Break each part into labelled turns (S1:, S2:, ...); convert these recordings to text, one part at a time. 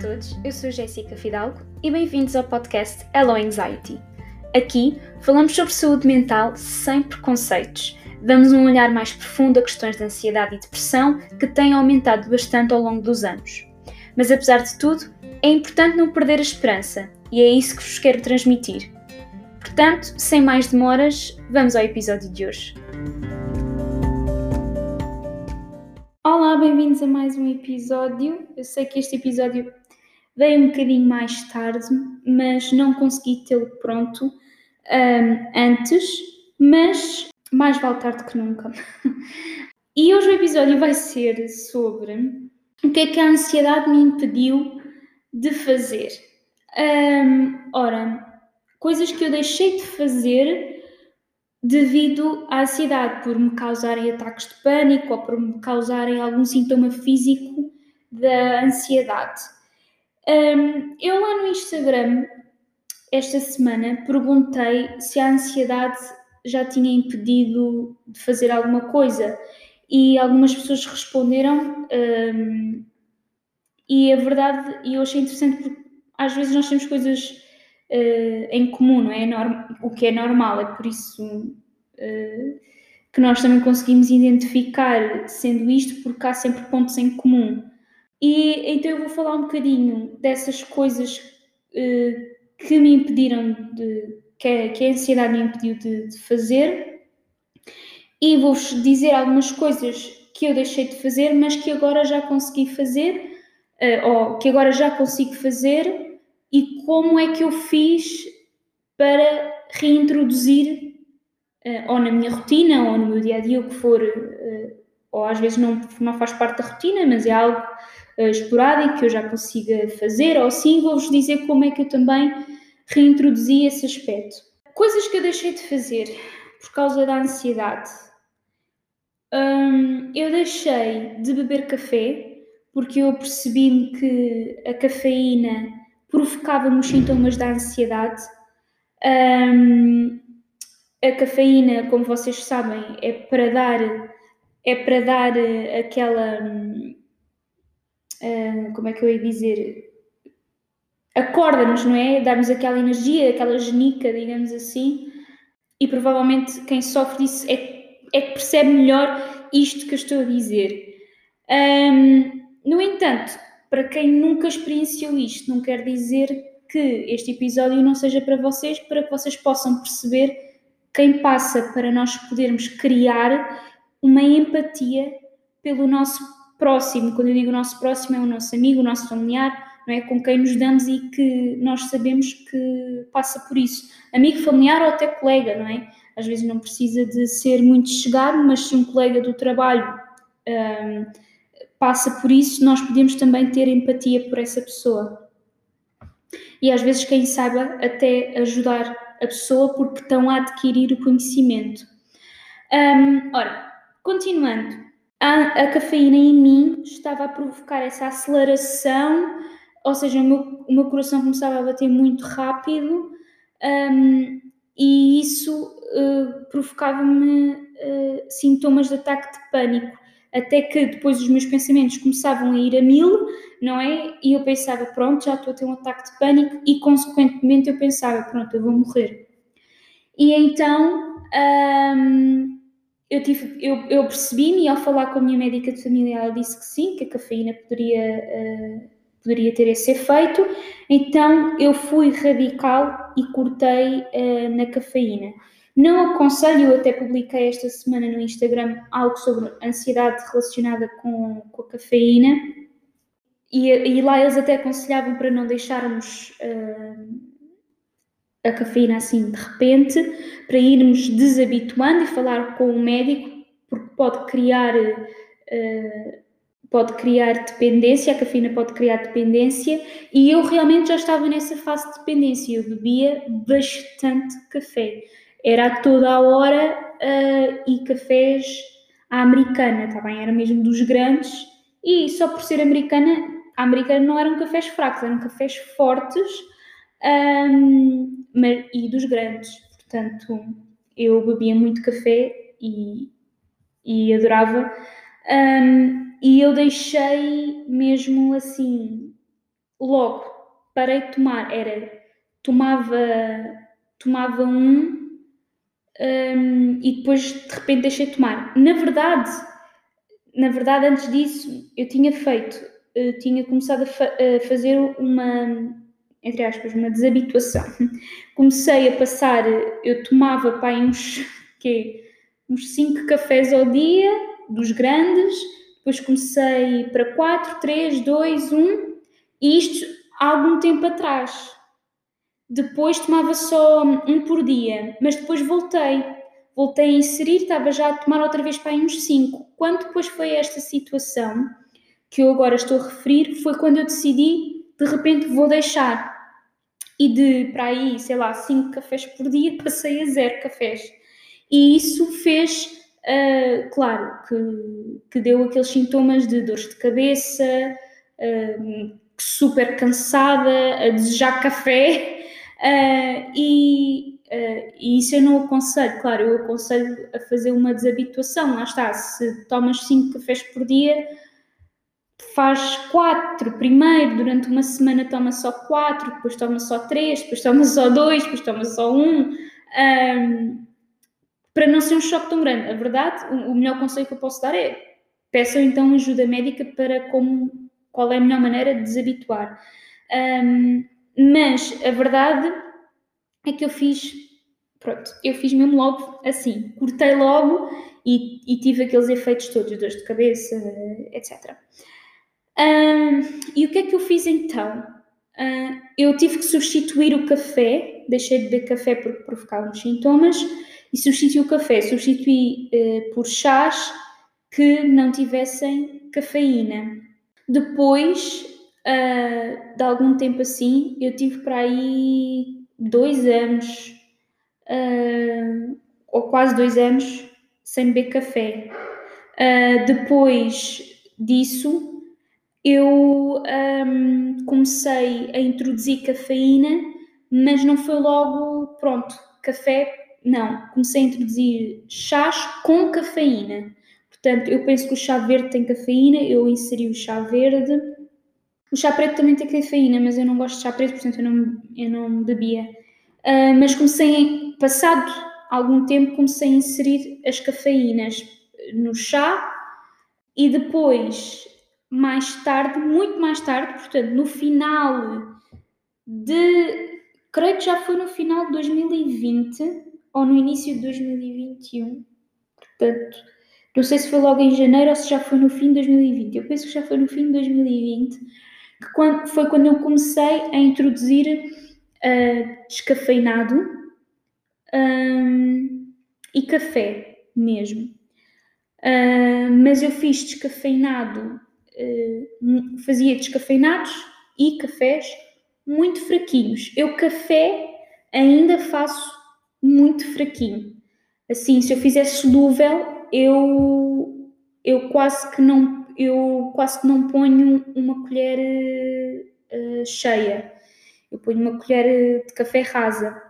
S1: todos, eu sou Jéssica Fidalgo e bem-vindos ao podcast Hello Anxiety. Aqui falamos sobre saúde mental sem preconceitos. Damos um olhar mais profundo a questões de ansiedade e depressão que têm aumentado bastante ao longo dos anos. Mas apesar de tudo, é importante não perder a esperança e é isso que vos quero transmitir. Portanto, sem mais demoras, vamos ao episódio de hoje. Olá, bem-vindos a mais um episódio. Eu sei que este episódio veio um bocadinho mais tarde, mas não consegui tê-lo pronto um, antes, mas mais vale tarde que nunca. e hoje o episódio vai ser sobre o que é que a ansiedade me impediu de fazer. Um, ora, coisas que eu deixei de fazer devido à ansiedade, por me causarem ataques de pânico ou por me causarem algum sintoma físico da ansiedade. Um, eu lá no Instagram, esta semana, perguntei se a ansiedade já tinha impedido de fazer alguma coisa e algumas pessoas responderam. Um, e a verdade, e eu achei interessante porque às vezes nós temos coisas uh, em comum, não é? o que é normal, é por isso uh, que nós também conseguimos identificar sendo isto, porque há sempre pontos em comum. E então eu vou falar um bocadinho dessas coisas uh, que me impediram de. que a, que a ansiedade me impediu de, de fazer, e vou-vos dizer algumas coisas que eu deixei de fazer, mas que agora já consegui fazer, uh, ou que agora já consigo fazer, e como é que eu fiz para reintroduzir, uh, ou na minha rotina, ou no meu dia a dia, o que for, ou às vezes não, não faz parte da rotina, mas é algo uh, esporádico que eu já consiga fazer, ou sim, vou-vos dizer como é que eu também reintroduzi esse aspecto. Coisas que eu deixei de fazer por causa da ansiedade. Um, eu deixei de beber café porque eu percebi-me que a cafeína provocava-me os sintomas da ansiedade. Um, a cafeína, como vocês sabem, é para dar é para dar eh, aquela uh, como é que eu ia dizer? Acorda-nos, não é? Dar-nos aquela energia, aquela genica, digamos assim. E provavelmente quem sofre disso é, é que percebe melhor isto que eu estou a dizer. Um, no entanto, para quem nunca experienciou isto, não quer dizer que este episódio não seja para vocês, para que vocês possam perceber quem passa para nós podermos criar uma empatia pelo nosso próximo. Quando eu digo nosso próximo, é o nosso amigo, o nosso familiar, não é? Com quem nos damos e que nós sabemos que passa por isso. Amigo, familiar ou até colega, não é? Às vezes não precisa de ser muito chegado, mas se um colega do trabalho um, passa por isso, nós podemos também ter empatia por essa pessoa. E às vezes, quem saiba, até ajudar a pessoa porque estão a adquirir o conhecimento. Um, ora, continuando, a, a cafeína em mim estava a provocar essa aceleração, ou seja, o meu, o meu coração começava a bater muito rápido um, e isso uh, provocava-me uh, sintomas de ataque de pânico. Até que depois os meus pensamentos começavam a ir a mil, não é? E eu pensava, pronto, já estou a ter um ataque de pânico, e consequentemente eu pensava, pronto, eu vou morrer. E então um, eu, tive, eu, eu percebi-me ao falar com a minha médica de família ela disse que sim, que a cafeína poderia, uh, poderia ter esse efeito, então eu fui radical e cortei uh, na cafeína. Não aconselho, eu até publiquei esta semana no Instagram algo sobre ansiedade relacionada com, com a cafeína e, e lá eles até aconselhavam para não deixarmos uh, a cafeína assim de repente, para irmos desabituando e falar com o médico, porque pode criar, uh, pode criar dependência, a cafeína pode criar dependência, e eu realmente já estava nessa fase de dependência, eu bebia bastante café, era toda a hora uh, e cafés à americana, tá bem? Era mesmo dos grandes, e só por ser americana, a americana não eram cafés fracos, eram cafés fortes, um, mas, e dos grandes. Portanto, eu bebia muito café e, e adorava. Um, e eu deixei mesmo assim logo parei de tomar, era tomava, tomava um, um, e depois de repente deixei de tomar. Na verdade, na verdade, antes disso, eu tinha feito, eu tinha começado a, fa a fazer uma, entre aspas, uma desabituação. Comecei a passar, eu tomava para uns, quê? uns 5 cafés ao dia, dos grandes, depois comecei para 4, 3, 2, 1, e isto há algum tempo atrás. Depois tomava só um por dia, mas depois voltei. Voltei a inserir, estava já a tomar outra vez para aí uns 5. Quando depois foi esta situação que eu agora estou a referir, foi quando eu decidi, de repente vou deixar. E de para aí, sei lá, 5 cafés por dia, passei a zero cafés. E isso fez, uh, claro, que, que deu aqueles sintomas de dores de cabeça, uh, super cansada, a desejar café. Uh, e, e, isso eu não aconselho, claro, eu aconselho a fazer uma desabituação, lá está, se tomas 5 cafés por dia, faz 4 primeiro, durante uma semana toma só 4, depois toma só 3, depois toma só 2, depois toma só 1, um, um, para não ser um choque tão grande. A verdade, o, o melhor conselho que eu posso dar é peçam então ajuda médica para como, qual é a melhor maneira de desabituar. Um, mas a verdade é que eu fiz, pronto, eu fiz mesmo logo assim, cortei logo e, e tive aqueles efeitos todos, dores de cabeça, etc. E o que é que eu fiz então? Uh, eu tive que substituir o café, deixei de beber café porque provocava uns sintomas, e substituí o café, substituí uh, por chás que não tivessem cafeína. Depois uh, de algum tempo assim, eu tive para aí dois anos, uh, ou quase dois anos, sem beber café. Uh, depois disso, eu um, comecei a introduzir cafeína, mas não foi logo pronto, café, não. Comecei a introduzir chás com cafeína. Portanto, eu penso que o chá verde tem cafeína, eu inseri o chá verde o chá preto também tem cafeína, mas eu não gosto de chá preto, portanto eu não, eu não bebia. Uh, mas comecei, passado algum tempo, comecei a inserir as cafeínas no chá e depois, mais tarde, muito mais tarde, portanto, no final de. Creio que já foi no final de 2020 ou no início de 2021. Portanto, não sei se foi logo em janeiro ou se já foi no fim de 2020. Eu penso que já foi no fim de 2020 que quando, foi quando eu comecei a introduzir uh, descafeinado um, e café mesmo. Uh, mas eu fiz descafeinado, fazia descafeinados e cafés muito fraquinhos. Eu café ainda faço muito fraquinho. Assim, se eu fizesse solúvel, eu, eu quase que não eu quase que não ponho uma colher uh, cheia. Eu ponho uma colher de café rasa.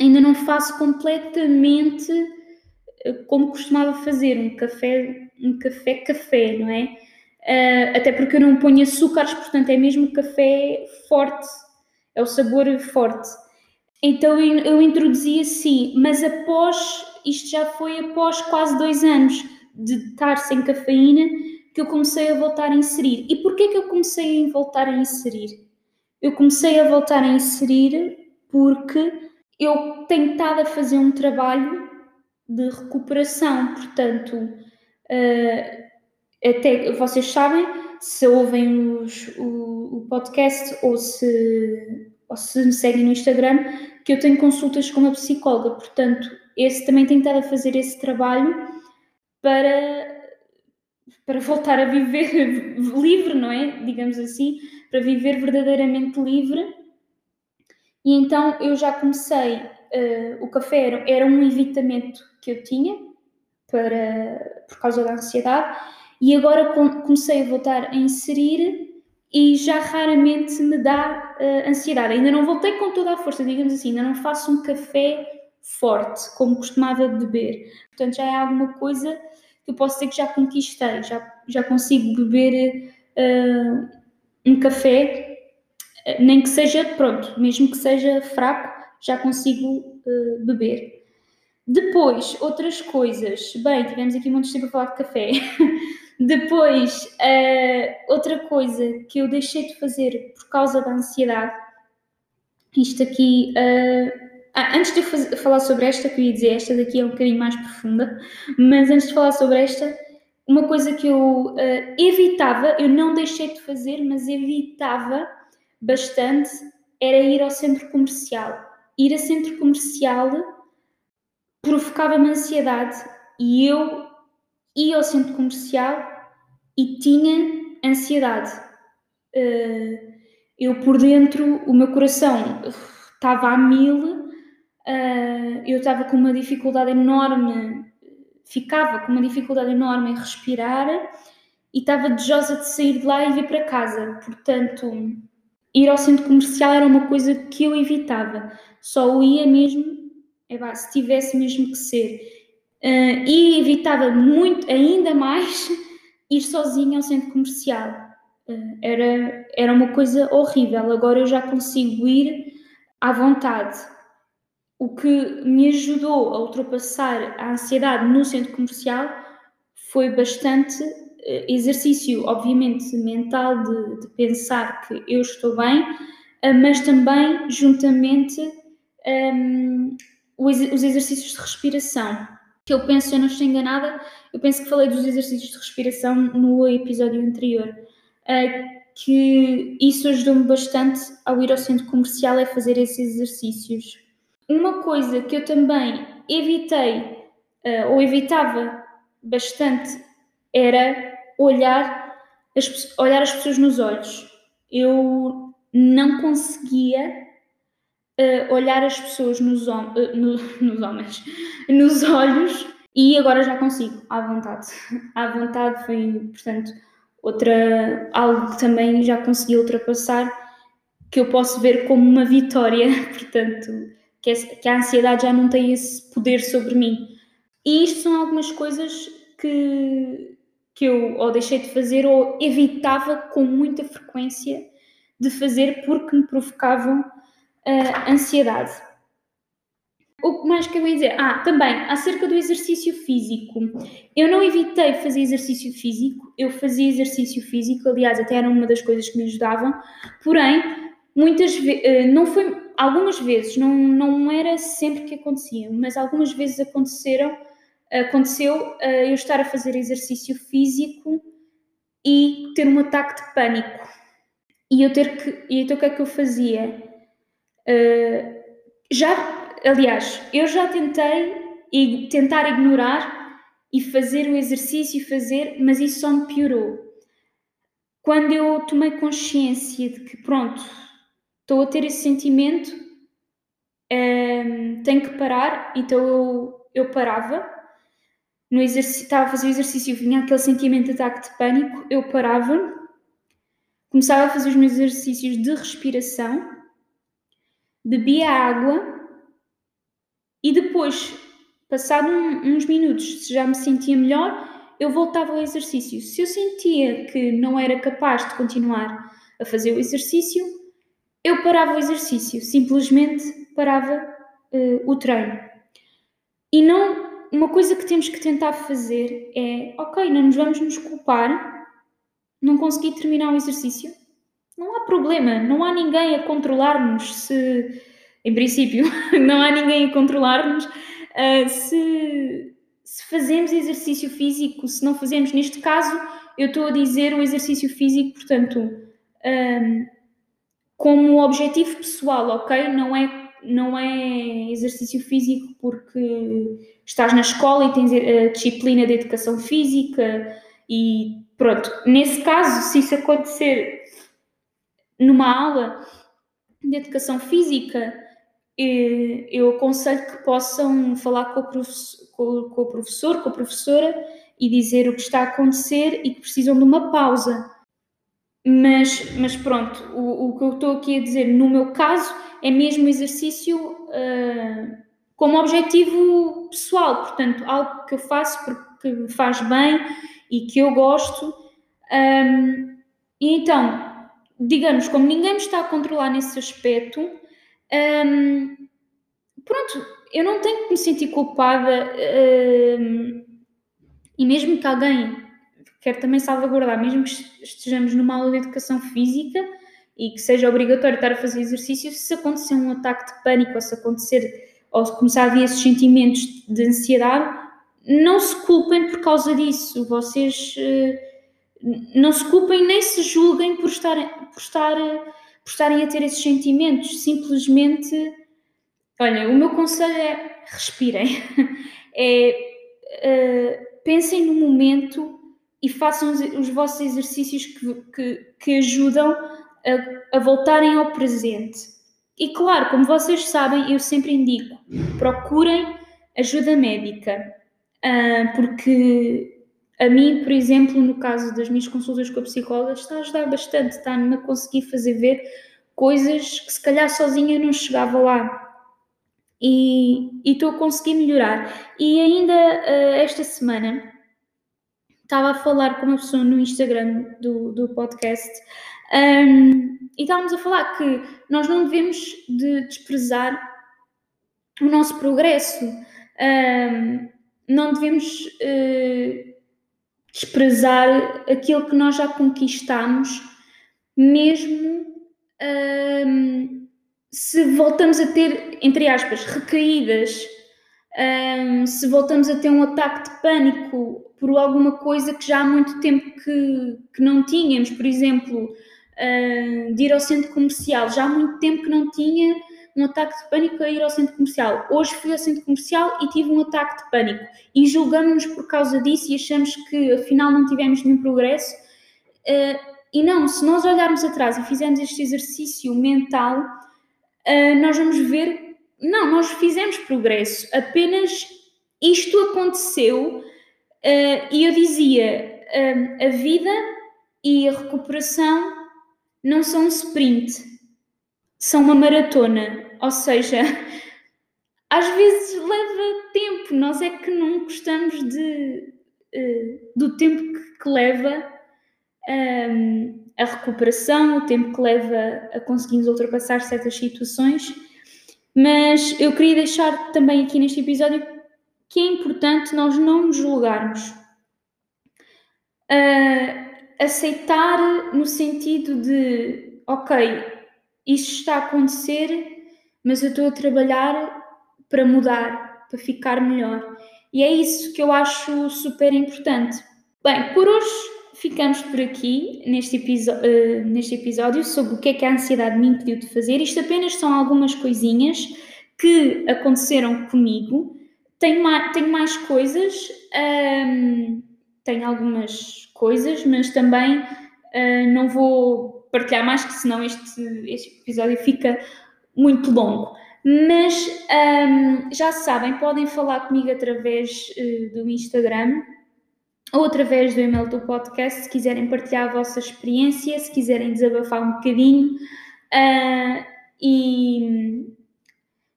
S1: Ainda não faço completamente como costumava fazer, um café, um café café, não é? Uh, até porque eu não ponho açúcares, portanto é mesmo café forte, é o sabor forte. Então eu, introduzi assim, mas após, isto já foi após quase dois anos de estar sem cafeína, que eu comecei a voltar a inserir. E porquê que eu comecei a voltar a inserir? Eu comecei a voltar a inserir porque eu tenho estado a fazer um trabalho de recuperação, portanto, uh, até vocês sabem, se ouvem os, o, o, podcast ou se, ou se me seguem no Instagram, que eu tenho consultas com uma psicóloga, portanto, esse também tenho estado a fazer esse trabalho para para voltar a viver livre, não é? Digamos assim, para viver verdadeiramente livre. E então eu já comecei, uh, o café era, era, um evitamento que eu tinha para, por causa da ansiedade, e agora comecei a voltar a inserir e já raramente me dá uh, ansiedade. Ainda não voltei com toda a força, digamos assim, ainda não faço um café forte como costumava beber. Portanto, já é alguma coisa que eu posso dizer que já conquistei, já, já consigo beber uh, um café nem que seja, pronto, mesmo que seja fraco, já consigo uh, beber. Depois, outras coisas. Bem, tivemos aqui um monte de tempo a falar de café. Depois, uh, outra coisa que eu deixei de fazer por causa da ansiedade, isto aqui, uh, antes de eu fazer, falar sobre esta, que eu ia dizer, esta daqui é um bocadinho mais profunda, mas antes de falar sobre esta, uma coisa que eu uh, evitava, eu não deixei de fazer, mas evitava bastante, era ir ao centro comercial. Ir a centro comercial provocava-me ansiedade e eu ia ao centro comercial e tinha ansiedade. Uh, eu por dentro, o meu coração estava a mil, uh, eu estava com uma dificuldade enorme, ficava com uma dificuldade enorme em respirar e estava desejosa de sair de lá e vir para casa. Portanto, ir ao centro comercial era uma coisa que eu evitava. Só ia mesmo, é se tivesse mesmo que ser. Uh, e evitava muito, ainda mais, ir sozinha ao centro comercial. Uh, era, era uma coisa horrível. Agora eu já consigo ir à vontade. O que me ajudou a ultrapassar a ansiedade no centro comercial foi bastante uh, exercício, obviamente, mental, de, de, pensar que eu estou bem, mas também, juntamente, um, os, os exercícios de respiração que eu penso, se eu não estou enganada, eu penso que falei dos exercícios de respiração no episódio anterior, uh, que isso ajudou-me bastante ao ir ao centro comercial a fazer esses exercícios. Uma coisa que eu também evitei, uh, ou evitava bastante, era olhar as, olhar as pessoas nos olhos. Eu não conseguia uh, olhar as pessoas nos, uh, no, nos homens, nos olhos e agora já consigo, à vontade. À vontade foi, portanto, outra, algo que também já consegui ultrapassar, que eu posso ver como uma vitória, portanto, que, que a ansiedade já não tem esse poder sobre mim. E isto são algumas coisas que, que eu ou deixei de fazer ou evitava com muita frequência de fazer porque me provocavam uh, ansiedade. O que mais que eu ia dizer? Ah, também, acerca do exercício físico. Eu não evitei fazer exercício físico, eu fazia exercício físico, aliás, até era uma das coisas que me ajudavam, porém, muitas vezes, uh, não foi, algumas vezes, não, não era sempre que acontecia, mas algumas vezes aconteceram, aconteceu uh, eu estar a fazer exercício físico e ter um ataque de pânico. E eu ter que, e então o que é que eu fazia? Uh, já, aliás, eu já tentei e tentar ignorar e fazer o exercício e fazer, mas isso só me piorou. Quando eu tomei consciência de que, pronto, estou a ter esse sentimento, um, tenho que parar, então eu, eu parava. No exercício, estava a fazer o exercício, vinha aquele sentimento de ataque de pânico, eu parava, começava a fazer os meus exercícios de respiração bebia água e depois, passado um, uns minutos, se já me sentia melhor, eu voltava ao exercício. Se eu sentia que não era capaz de continuar a fazer o exercício, eu parava o exercício, simplesmente parava uh, o treino. E não, uma coisa que temos que tentar fazer é, ok, não nos vamos nos culpar, não consegui terminar o exercício, não há problema, não há ninguém a controlar-nos se, em princípio, não há ninguém a controlar-nos uh, se, se fazemos exercício físico, se não fazemos. Neste caso, eu estou a dizer o exercício físico, portanto, um, como objetivo pessoal, ok? Não é, não é exercício físico porque estás na escola e tens a disciplina de educação física e pronto. Nesse caso, se isso acontecer numa aula de educação física, eu aconselho que possam falar com o, professor, com o professor, com a professora e dizer o que está a acontecer e que precisam de uma pausa. Mas, mas pronto, o, o que eu estou aqui a dizer no meu caso é mesmo exercício uh, como objetivo pessoal, portanto, algo que eu faço porque me faz bem e que eu gosto. Um, e então, digamos, como ninguém me está a controlar nesse aspecto, hum, pronto, eu não tenho que me sentir culpada hum, e mesmo que alguém quer também salvaguardar, mesmo que estejamos numa aula de educação física e que seja obrigatório estar a fazer exercício, se acontecer um ataque de pânico ou se acontecer ou se começar a vir esses sentimentos de ansiedade, não se culpem por causa disso. Vocês uh, não se culpem nem se julguem por estarem, por, estar, por estarem a ter esses sentimentos. Simplesmente, olha, o meu conselho é respirem. é, uh, pensem no momento e façam os, os vossos exercícios que, que, que ajudam a, a voltarem ao presente. E claro, como vocês sabem, eu sempre indico: procurem ajuda médica, uh, porque a mim, por exemplo, no caso das minhas consultas com a psicóloga, está a ajudar bastante, está-me a conseguir fazer ver coisas que se calhar sozinha não chegava lá. E estou a conseguir melhorar. E ainda uh, esta semana estava a falar com uma pessoa no Instagram do, do podcast um, e estávamos a falar que nós não devemos de desprezar o nosso progresso, um, não devemos uh, desprezar aquilo que nós já conquistamos, mesmo um, se voltamos a ter, entre aspas, recaídas, se voltamos a ter um ataque de pânico por alguma coisa que já há muito tempo que, que não tínhamos, por exemplo uh, de ir ao centro comercial. Já há muito tempo que não tinha um ataque de pânico a ir ao centro comercial. Hoje fui ao centro comercial e tive um ataque de pânico. E julgamos-nos por causa disso e achamos que afinal não tivemos nenhum progresso. Uh, e não, se nós olharmos atrás e fizermos este exercício mental, uh, nós vamos ver, não, nós fizemos progresso, apenas isto aconteceu uh, e eu dizia, a vida e a recuperação não são um sprint, são uma maratona. Ou seja, às vezes leva tempo, nós é que não gostamos de, uh, do tempo que, que leva um, ehm, a recuperação, o tempo que leva a conseguirmos ultrapassar certas situações. Mas eu queria deixar também aqui neste episódio que é importante nós não nos julgarmos. Uh, aceitar no sentido de, ok, isto está a acontecer, mas eu estou a trabalhar para mudar, para ficar melhor. E é isso que eu acho super importante. Bem, por hoje ficamos por aqui neste, uh, neste episódio sobre o que é que a ansiedade me impediu de fazer. Isto apenas são algumas coisinhas que aconteceram comigo. Tenho mais, tenho mais coisas, um, tenho algumas coisas, mas também uh, não vou partilhar mais, que senão este, este episódio fica muito longo. Mas um, já sabem, podem falar comigo através uh, do Instagram ou através do e-mail do podcast, se quiserem partilhar a vossa experiência, se quiserem desabafar um bocadinho. Uh, e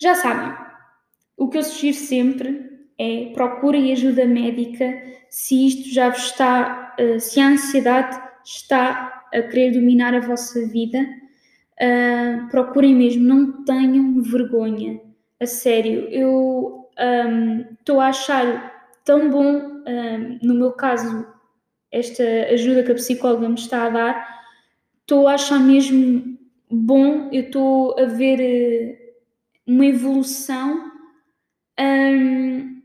S1: já sabem, o que eu sugiro sempre é procurem ajuda médica se isto já vos está uh, se a ansiedade está a querer dominar a vossa vida, uh, procurem mesmo, não tenham vergonha. A sério, eu estou um, a achar tão bom, um, no meu caso, esta ajuda que a psicóloga me está a dar, estou a achar mesmo bom, eu estou a ver uh, uma evolução um,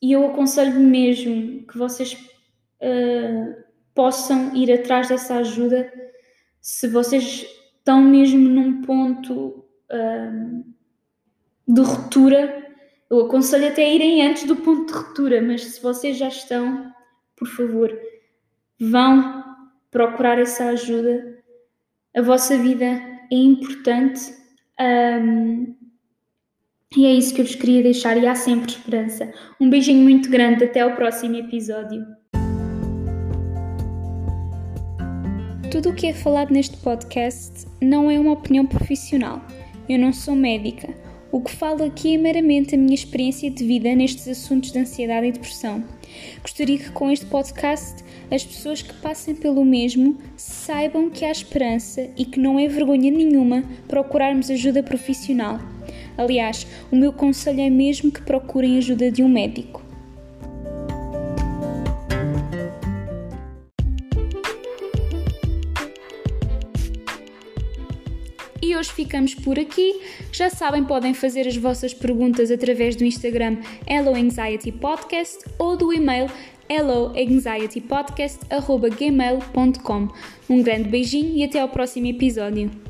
S1: e eu aconselho mesmo que vocês uh, possam ir atrás dessa ajuda se vocês estão mesmo num ponto uh, de ruptura. Eu aconselho até a irem antes do ponto de ruptura, mas se vocês já estão, por favor, vão procurar essa ajuda. A vossa vida é importante. Um, e é isso que eu vos queria deixar, e há sempre esperança. Um beijinho muito grande, até ao próximo episódio. Tudo o que é falado neste podcast não é uma opinião profissional. Eu não sou médica. O que falo aqui é meramente a minha experiência de vida nestes assuntos de ansiedade e depressão. Gostaria que com este podcast as pessoas que passem pelo mesmo saibam que há esperança e que não é vergonha nenhuma procurarmos ajuda profissional. Aliás, o meu conselho é mesmo que procurem ajuda de um médico. Ficamos por aqui. Já sabem, podem fazer as vossas perguntas através do Instagram Hello Anxiety Podcast ou do e-mail helloanxietypodcast.gmail.com Um grande beijinho e até ao próximo episódio.